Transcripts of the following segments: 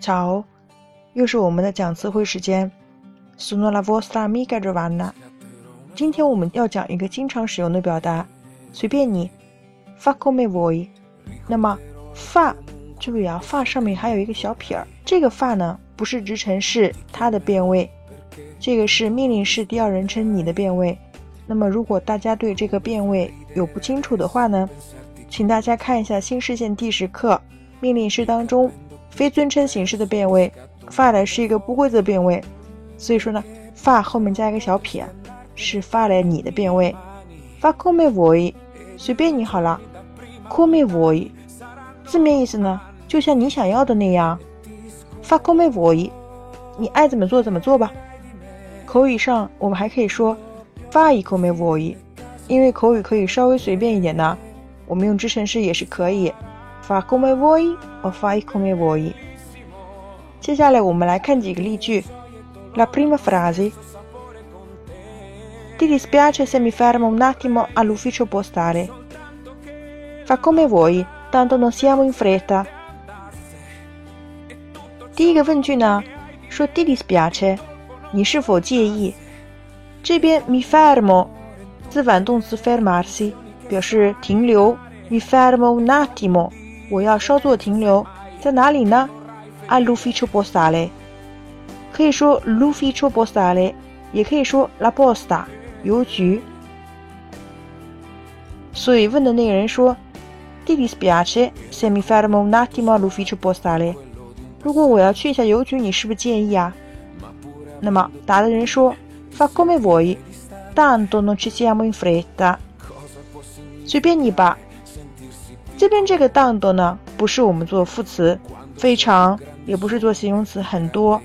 巧又是我们的讲词汇时间。Sono la vostra amica Giovanna。今天我们要讲一个经常使用的表达，随便你，fa come voi。那么，fa，注意啊，fa 上面还有一个小撇儿，这个 fa 呢不是直陈式，它的变位，这个是命令式第二人称你的变位。那么，如果大家对这个变位有不清楚的话呢，请大家看一下新视线第十课命令式当中。非尊称形式的变位，fa 来是一个不规则变位，所以说呢，fa 后面加一个小撇，是发来你的变位。fa come v o i 随便你好了。come v o i 字面意思呢，就像你想要的那样。fa come v o i 你爱怎么做怎么做吧。口语上我们还可以说 fai come v o i 因为口语可以稍微随便一点呢，我们用支撑式也是可以。Fa come vuoi o fai come vuoi。接下来我们来看几个例句。La prima frase. Ti dispiace se mi fermo un attimo all'ufficio postale? Fa come vuoi, tanto non siamo in fretta。第一个问句呢，说 Ti dispiace，你是否介意？这边 mi fermo 自反动词 fermarsi 表示停留，mi fermo un attimo。 我要稍作停留，在哪里呢？All'ufficio postale，可以说 l'ufficio postale，也可以说 la posta，邮局。所以问的那个人说：“Ti dispiace se mi fermo un attimo all'ufficio postale？” 如果我要去一下邮局，你是不是介意啊？那么答的人说：“Fa come vuoi，tanto non ci siamo in fretta。”随便你吧。 这边这个 d o n 呢，不是我们做副词，非常，也不是做形容词，很多。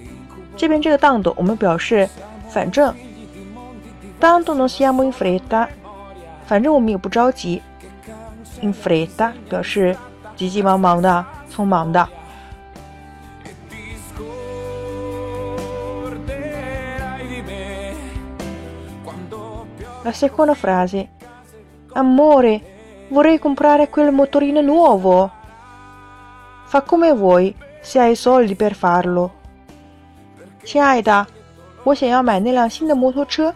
这边这个 d o n 我们表示反正。tanto non siamo in fretta，反正我们也不着急。in fretta 表示急急忙忙的，匆忙的。La seconda frase，amore。Vorrei comprare quel motorino nuovo. Fa come vuoi, se hai soldi per farlo. 亲爱的，我想要买那辆新的摩托车。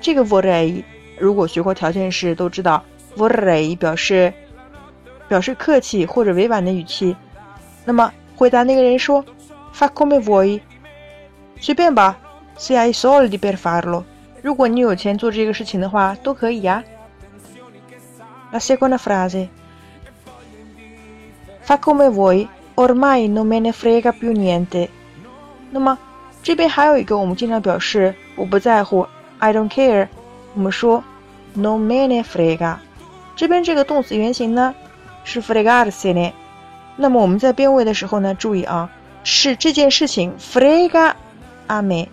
这个 vorrei，如果学过条件式都知道，vorrei 表示表示客气或者委婉的语气。那么回答那个人说，fa come vuoi，随便吧，se hai soldi per farlo。如果你有钱做这个事情的话，都可以呀。La seconda frase. Fa come vuoi, ormai non me ne frega più niente。那么这边还有一个我们经常表示我不在乎，I don't care。我们说 no me ne frega。这边这个动词原形呢是 fregarsene。那么我们在变位的时候呢，注意啊，是这件事情 frega a me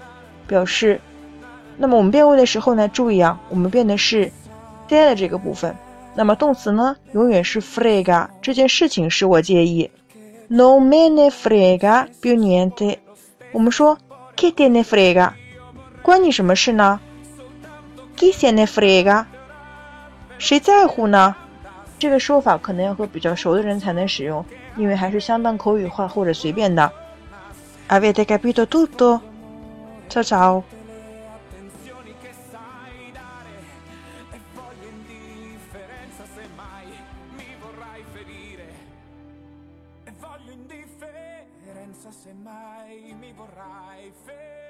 表示。那么我们变位的时候呢，注意啊，我们变的是 de 的这个部分。那么动词呢，永远是 frega，这件事情使我介意。No me ne frega più niente。我们说 che te ne frega，关你什么事呢？Chi se ne frega，谁在乎呢？这个说法可能要和比较熟的人才能使用，因为还是相当口语化或者随便的。Avete capito tutto? Ciao mi vorrai ferire. E voglio indifferenza se mai mi vorrai ferire.